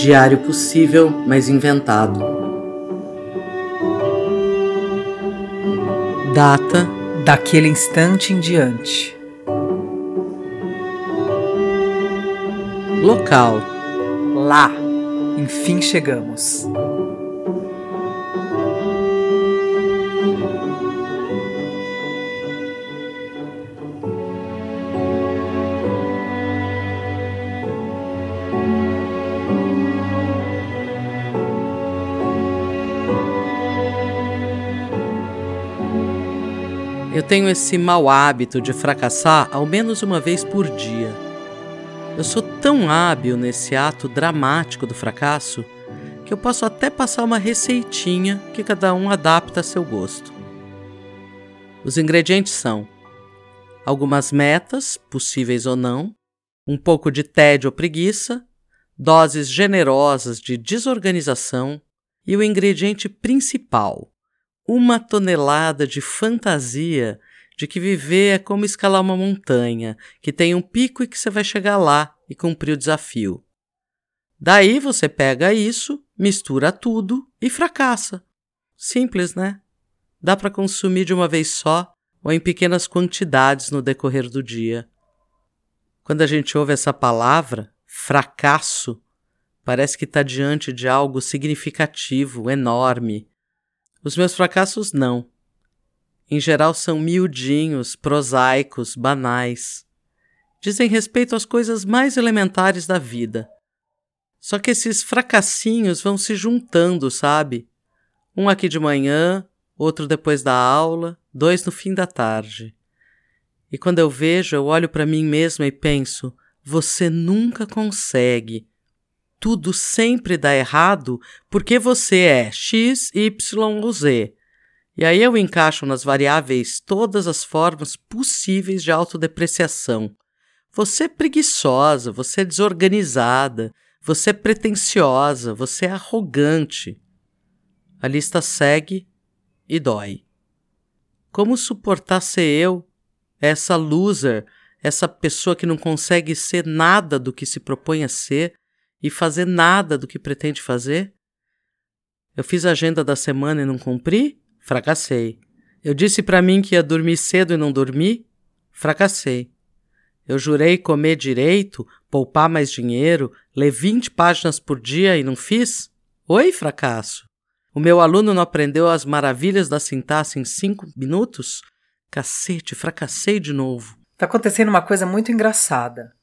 Diário possível, mas inventado. Data daquele instante em diante. Local. Lá. Enfim chegamos. Eu tenho esse mau hábito de fracassar ao menos uma vez por dia. Eu sou tão hábil nesse ato dramático do fracasso que eu posso até passar uma receitinha que cada um adapta a seu gosto. Os ingredientes são algumas metas, possíveis ou não, um pouco de tédio ou preguiça, doses generosas de desorganização e o ingrediente principal, uma tonelada de fantasia de que viver é como escalar uma montanha, que tem um pico e que você vai chegar lá e cumprir o desafio. Daí você pega isso, mistura tudo e fracassa. Simples, né? Dá para consumir de uma vez só ou em pequenas quantidades no decorrer do dia. Quando a gente ouve essa palavra, fracasso, parece que está diante de algo significativo, enorme, os meus fracassos não. Em geral são miudinhos, prosaicos, banais. Dizem respeito às coisas mais elementares da vida. Só que esses fracassinhos vão se juntando, sabe? Um aqui de manhã, outro depois da aula, dois no fim da tarde. E quando eu vejo, eu olho para mim mesma e penso: você nunca consegue tudo sempre dá errado porque você é X, Y ou Z. E aí eu encaixo nas variáveis todas as formas possíveis de autodepreciação. Você é preguiçosa, você é desorganizada, você é pretensiosa, você é arrogante. A lista segue e dói. Como suportar ser eu, essa loser, essa pessoa que não consegue ser nada do que se propõe a ser, e fazer nada do que pretende fazer? Eu fiz a agenda da semana e não cumpri? Fracassei. Eu disse para mim que ia dormir cedo e não dormi? Fracassei. Eu jurei comer direito, poupar mais dinheiro, ler 20 páginas por dia e não fiz? Oi, fracasso. O meu aluno não aprendeu as maravilhas da sintaxe em cinco minutos? Cacete, fracassei de novo. Tá acontecendo uma coisa muito engraçada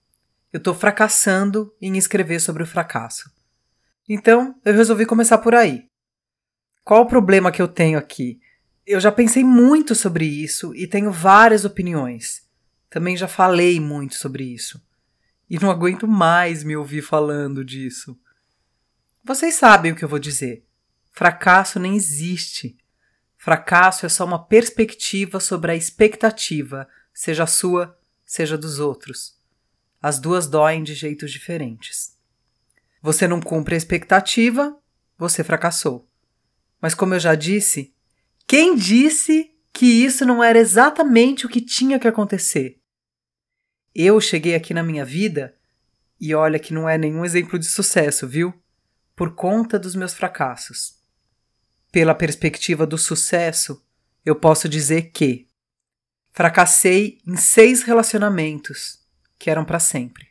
eu estou fracassando em escrever sobre o fracasso. Então, eu resolvi começar por aí. Qual o problema que eu tenho aqui? Eu já pensei muito sobre isso e tenho várias opiniões. Também já falei muito sobre isso. E não aguento mais me ouvir falando disso. Vocês sabem o que eu vou dizer. Fracasso nem existe. Fracasso é só uma perspectiva sobre a expectativa, seja sua, seja dos outros. As duas doem de jeitos diferentes. Você não cumpre a expectativa, você fracassou. Mas como eu já disse, quem disse que isso não era exatamente o que tinha que acontecer? Eu cheguei aqui na minha vida e olha que não é nenhum exemplo de sucesso, viu? Por conta dos meus fracassos. Pela perspectiva do sucesso, eu posso dizer que fracassei em seis relacionamentos que eram para sempre.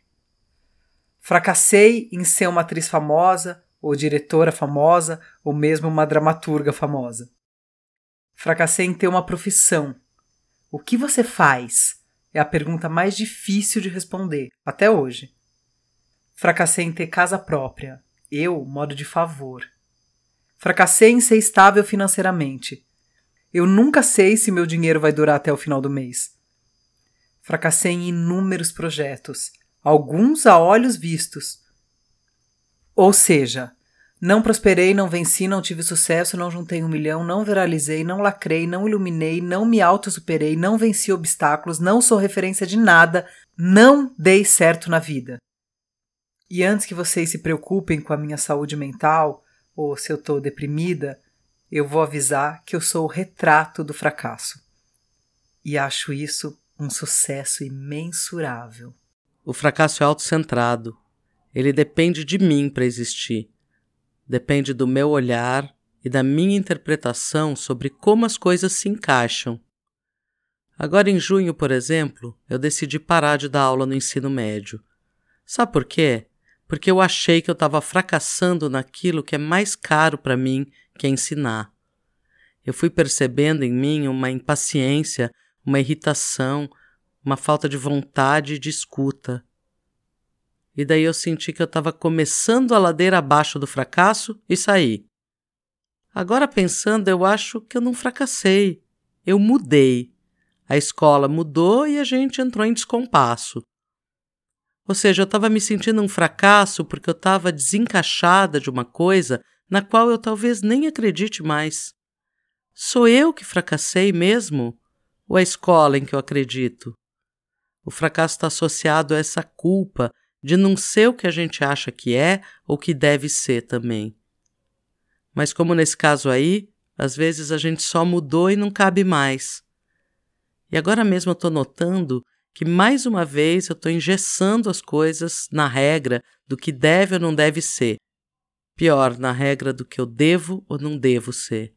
Fracassei em ser uma atriz famosa, ou diretora famosa, ou mesmo uma dramaturga famosa. Fracassei em ter uma profissão. O que você faz? É a pergunta mais difícil de responder, até hoje. Fracassei em ter casa própria. Eu, modo de favor. Fracassei em ser estável financeiramente. Eu nunca sei se meu dinheiro vai durar até o final do mês. Fracassei em inúmeros projetos, alguns a olhos vistos. Ou seja, não prosperei, não venci, não tive sucesso, não juntei um milhão, não viralizei, não lacrei, não iluminei, não me autossuperei, não venci obstáculos, não sou referência de nada, não dei certo na vida. E antes que vocês se preocupem com a minha saúde mental, ou se eu estou deprimida, eu vou avisar que eu sou o retrato do fracasso. E acho isso um sucesso imensurável. O fracasso é autocentrado. Ele depende de mim para existir. Depende do meu olhar e da minha interpretação sobre como as coisas se encaixam. Agora, em junho, por exemplo, eu decidi parar de dar aula no ensino médio. Sabe por quê? Porque eu achei que eu estava fracassando naquilo que é mais caro para mim, que é ensinar. Eu fui percebendo em mim uma impaciência, uma irritação, uma falta de vontade de escuta. E daí eu senti que eu estava começando a ladeira abaixo do fracasso e saí. Agora pensando, eu acho que eu não fracassei. Eu mudei. A escola mudou e a gente entrou em descompasso. Ou seja, eu estava me sentindo um fracasso porque eu estava desencaixada de uma coisa na qual eu talvez nem acredite mais. Sou eu que fracassei mesmo? Ou a escola em que eu acredito? O fracasso está associado a essa culpa de não ser o que a gente acha que é ou que deve ser também. Mas, como nesse caso aí, às vezes a gente só mudou e não cabe mais. E agora mesmo eu estou notando que mais uma vez eu estou engessando as coisas na regra do que deve ou não deve ser. Pior, na regra do que eu devo ou não devo ser.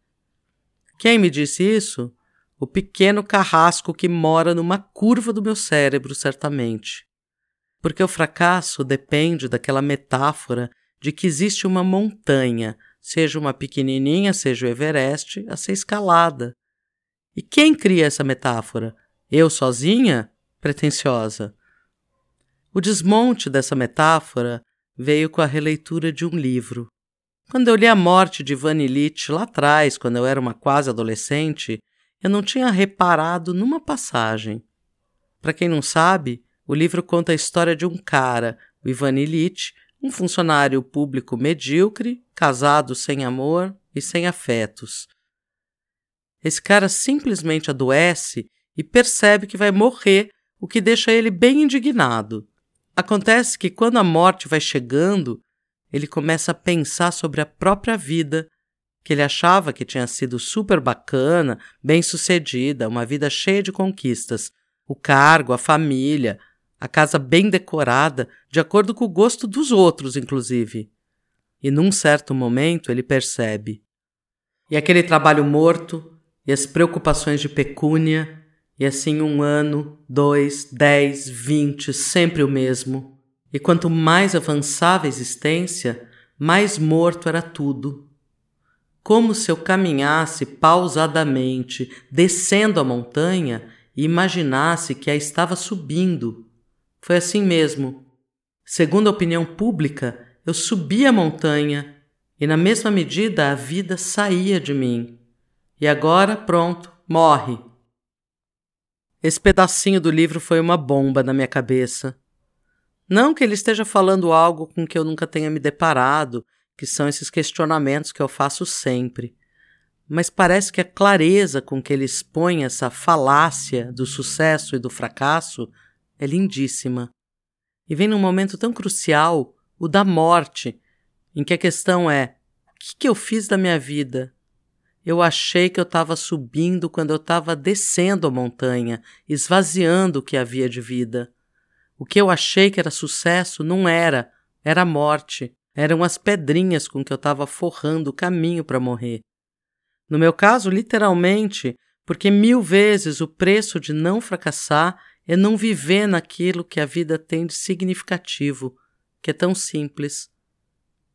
Quem me disse isso? O pequeno carrasco que mora numa curva do meu cérebro, certamente. Porque o fracasso depende daquela metáfora de que existe uma montanha, seja uma pequenininha, seja o Everest, a ser escalada. E quem cria essa metáfora? Eu sozinha? Pretensiosa. O desmonte dessa metáfora veio com a releitura de um livro. Quando eu li A Morte de Ivan Illich lá atrás, quando eu era uma quase adolescente, eu não tinha reparado numa passagem. Para quem não sabe, o livro conta a história de um cara, o Ivan Illich, um funcionário público medíocre, casado sem amor e sem afetos, esse cara simplesmente adoece e percebe que vai morrer, o que deixa ele bem indignado. Acontece que quando a morte vai chegando, ele começa a pensar sobre a própria vida, que ele achava que tinha sido super bacana, bem sucedida, uma vida cheia de conquistas, o cargo, a família, a casa bem decorada, de acordo com o gosto dos outros, inclusive. E num certo momento ele percebe. E aquele trabalho morto, e as preocupações de pecúnia, e assim um ano, dois, dez, vinte, sempre o mesmo. E quanto mais avançava a existência, mais morto era tudo. Como se eu caminhasse pausadamente, descendo a montanha e imaginasse que a estava subindo. Foi assim mesmo. Segundo a opinião pública, eu subia a montanha e, na mesma medida, a vida saía de mim. E agora, pronto, morre. Esse pedacinho do livro foi uma bomba na minha cabeça. Não que ele esteja falando algo com que eu nunca tenha me deparado, que são esses questionamentos que eu faço sempre. Mas parece que a clareza com que ele expõe essa falácia do sucesso e do fracasso é lindíssima. E vem num momento tão crucial, o da morte, em que a questão é: o que, que eu fiz da minha vida? Eu achei que eu estava subindo quando eu estava descendo a montanha, esvaziando o que havia de vida. O que eu achei que era sucesso não era, era morte. Eram as pedrinhas com que eu estava forrando o caminho para morrer. No meu caso, literalmente, porque mil vezes o preço de não fracassar é não viver naquilo que a vida tem de significativo, que é tão simples.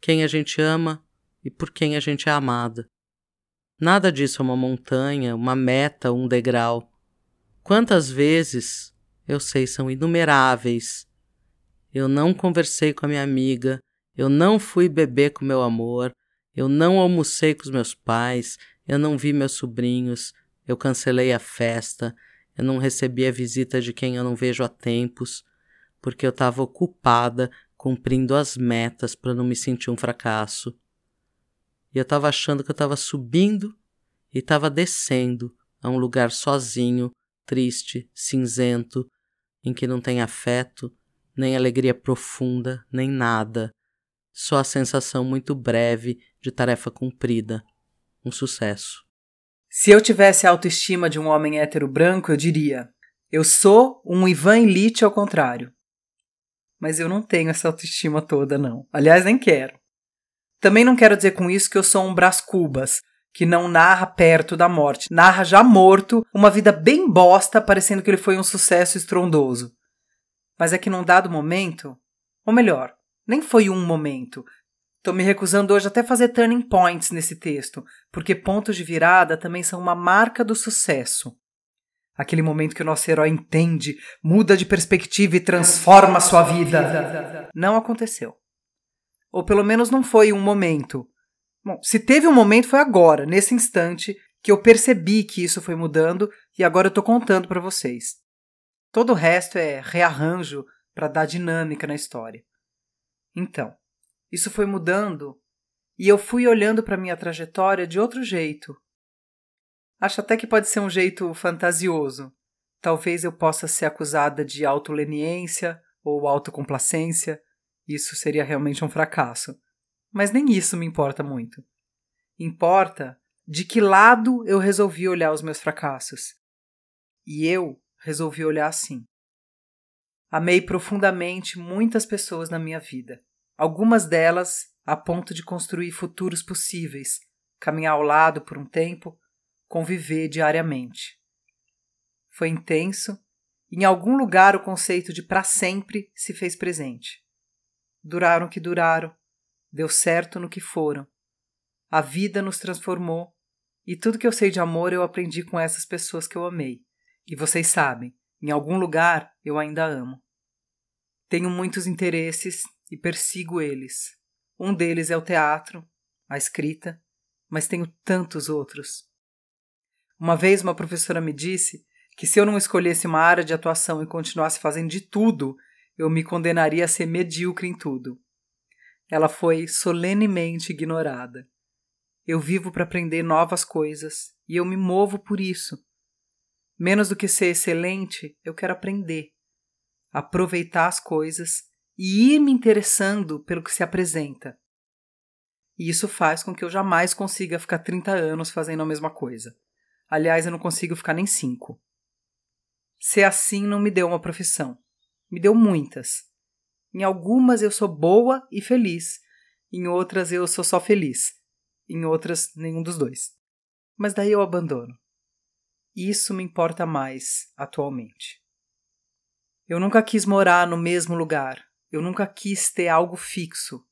Quem a gente ama e por quem a gente é amada. Nada disso é uma montanha, uma meta, um degrau. Quantas vezes, eu sei, são inumeráveis. Eu não conversei com a minha amiga, eu não fui beber com meu amor, eu não almocei com os meus pais, eu não vi meus sobrinhos, eu cancelei a festa, eu não recebi a visita de quem eu não vejo há tempos, porque eu estava ocupada cumprindo as metas para não me sentir um fracasso. E eu estava achando que eu estava subindo e estava descendo a um lugar sozinho, triste, cinzento, em que não tem afeto, nem alegria profunda, nem nada. Só a sensação muito breve de tarefa cumprida. Um sucesso. Se eu tivesse a autoestima de um homem hétero branco, eu diria: eu sou um Ivan Elite ao contrário. mas eu não tenho essa autoestima toda, não. Aliás, nem quero. Também não quero dizer com isso que eu sou um Brás Cubas, que não narra perto da morte, narra já morto, uma vida bem bosta, parecendo que ele foi um sucesso estrondoso. Mas é que num dado momento, ou melhor, nem foi um momento. Estou me recusando hoje até fazer turning points nesse texto, porque pontos de virada também são uma marca do sucesso. Aquele momento que o nosso herói entende, muda de perspectiva e transforma sua vida. Não aconteceu. Ou pelo menos não foi um momento. Bom, se teve um momento foi agora, nesse instante, que eu percebi que isso foi mudando e agora eu estou contando para vocês. Todo o resto é rearranjo para dar dinâmica na história. Então, isso foi mudando e eu fui olhando para minha trajetória de outro jeito, Acho até que pode ser um jeito fantasioso. Talvez eu possa ser acusada de autoleniência ou autocomplacência. Isso seria realmente um fracasso. Mas nem isso me importa muito. Importa de que lado eu resolvi olhar os meus fracassos. E eu resolvi olhar assim. Amei profundamente muitas pessoas na minha vida, algumas delas a ponto de construir futuros possíveis, caminhar ao lado por um tempo conviver diariamente. Foi intenso, e em algum lugar o conceito de para sempre se fez presente. Duraram que duraram, deu certo no que foram. A vida nos transformou, e tudo que eu sei de amor eu aprendi com essas pessoas que eu amei. E vocês sabem, em algum lugar eu ainda amo. Tenho muitos interesses e persigo eles. Um deles é o teatro, a escrita, mas tenho tantos outros. Uma vez uma professora me disse que se eu não escolhesse uma área de atuação e continuasse fazendo de tudo, eu me condenaria a ser medíocre em tudo. Ela foi solenemente ignorada. Eu vivo para aprender novas coisas e eu me movo por isso. Menos do que ser excelente, eu quero aprender, aproveitar as coisas e ir me interessando pelo que se apresenta. E isso faz com que eu jamais consiga ficar 30 anos fazendo a mesma coisa. Aliás, eu não consigo ficar nem cinco. Ser assim não me deu uma profissão. Me deu muitas. Em algumas eu sou boa e feliz. Em outras eu sou só feliz. Em outras, nenhum dos dois. Mas daí eu abandono. Isso me importa mais atualmente. Eu nunca quis morar no mesmo lugar. Eu nunca quis ter algo fixo.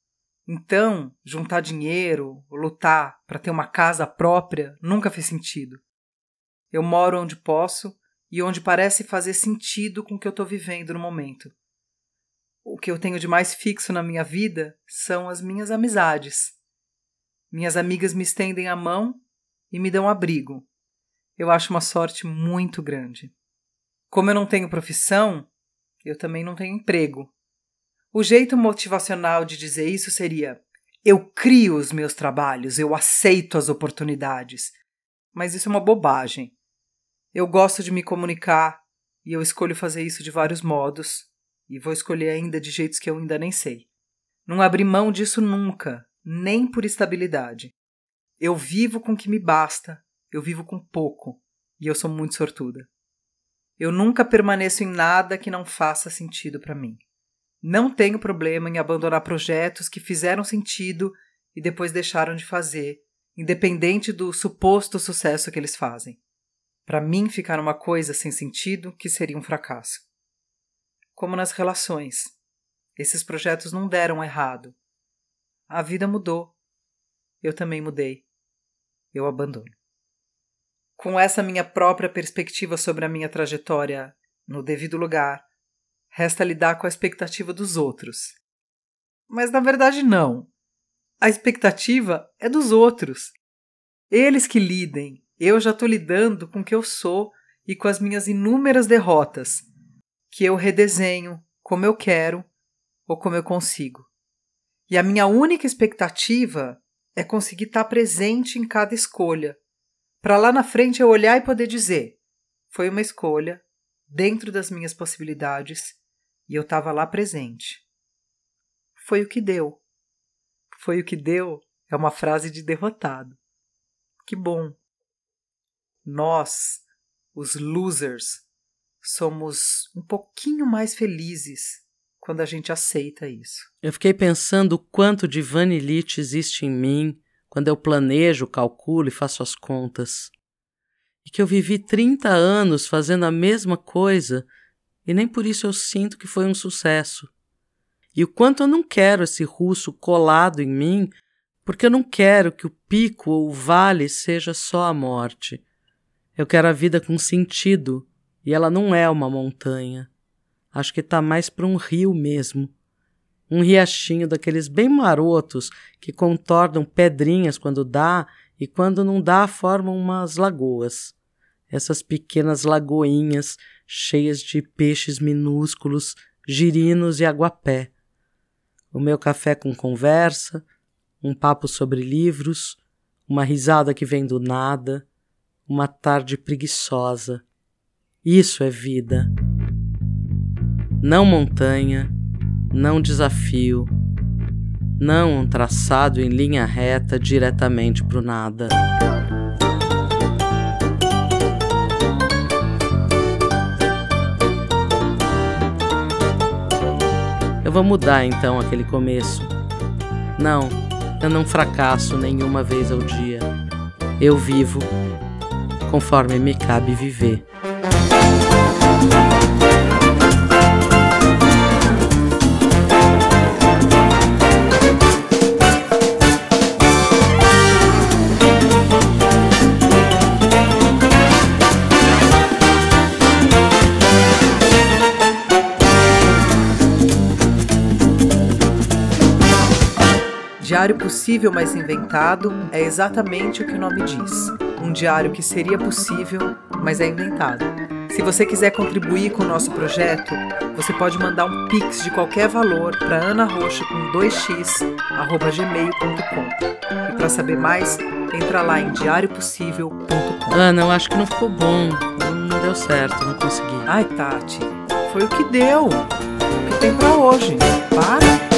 Então, juntar dinheiro, lutar para ter uma casa própria, nunca fez sentido. Eu moro onde posso e onde parece fazer sentido com o que eu estou vivendo no momento. O que eu tenho de mais fixo na minha vida são as minhas amizades. Minhas amigas me estendem a mão e me dão abrigo. Eu acho uma sorte muito grande. Como eu não tenho profissão, eu também não tenho emprego. O jeito motivacional de dizer isso seria: eu crio os meus trabalhos, eu aceito as oportunidades. Mas isso é uma bobagem. Eu gosto de me comunicar e eu escolho fazer isso de vários modos e vou escolher ainda de jeitos que eu ainda nem sei. Não abri mão disso nunca, nem por estabilidade. Eu vivo com o que me basta, eu vivo com pouco e eu sou muito sortuda. Eu nunca permaneço em nada que não faça sentido para mim. Não tenho problema em abandonar projetos que fizeram sentido e depois deixaram de fazer, independente do suposto sucesso que eles fazem. Para mim, ficar uma coisa sem sentido que seria um fracasso. Como nas relações. Esses projetos não deram errado. A vida mudou. Eu também mudei. Eu abandono. Com essa minha própria perspectiva sobre a minha trajetória no devido lugar, resta lidar com a expectativa dos outros. Mas na verdade, não. A expectativa é dos outros. Eles que lidem, eu já estou lidando com o que eu sou e com as minhas inúmeras derrotas, que eu redesenho como eu quero ou como eu consigo. E a minha única expectativa é conseguir estar presente em cada escolha, para lá na frente eu olhar e poder dizer: foi uma escolha dentro das minhas possibilidades e eu estava lá presente. Foi o que deu. Foi o que deu é uma frase de derrotado. Que bom nós, os losers, somos um pouquinho mais felizes quando a gente aceita isso. Eu fiquei pensando o quanto de vanilite existe em mim quando eu planejo, calculo e faço as contas. E que eu vivi 30 anos fazendo a mesma coisa e nem por isso eu sinto que foi um sucesso. E o quanto eu não quero esse russo colado em mim, porque eu não quero que o pico ou o vale seja só a morte. Eu quero a vida com sentido, e ela não é uma montanha. Acho que está mais para um rio mesmo. Um riachinho daqueles bem marotos que contornam pedrinhas quando dá e quando não dá formam umas lagoas. Essas pequenas lagoinhas cheias de peixes minúsculos, girinos e aguapé. O meu café com conversa, um papo sobre livros, uma risada que vem do nada, uma tarde preguiçosa. Isso é vida. Não montanha, não desafio, não um traçado em linha reta diretamente para o nada. Eu vou mudar então aquele começo. Não, eu não fracasso nenhuma vez ao dia. Eu vivo conforme me cabe viver. Diário possível, mas inventado é exatamente o que o nome diz. Um diário que seria possível, mas é inventado. Se você quiser contribuir com o nosso projeto, você pode mandar um pix de qualquer valor para anaroxa com 2x@gmail.com. E para saber mais, entra lá em diariopossível.com. Ana, eu acho que não ficou bom. Não deu certo, não consegui. Ai, Tati, foi o que deu. O que tem para hoje. Para.